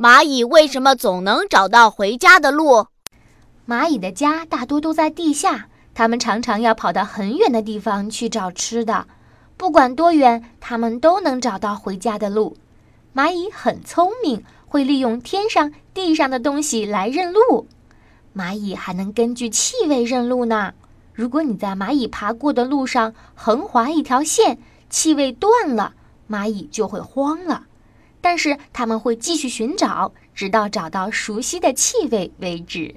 蚂蚁为什么总能找到回家的路？蚂蚁的家大多都在地下，它们常常要跑到很远的地方去找吃的。不管多远，它们都能找到回家的路。蚂蚁很聪明，会利用天上、地上的东西来认路。蚂蚁还能根据气味认路呢。如果你在蚂蚁爬过的路上横划一条线，气味断了，蚂蚁就会慌了。但是他们会继续寻找，直到找到熟悉的气味为止。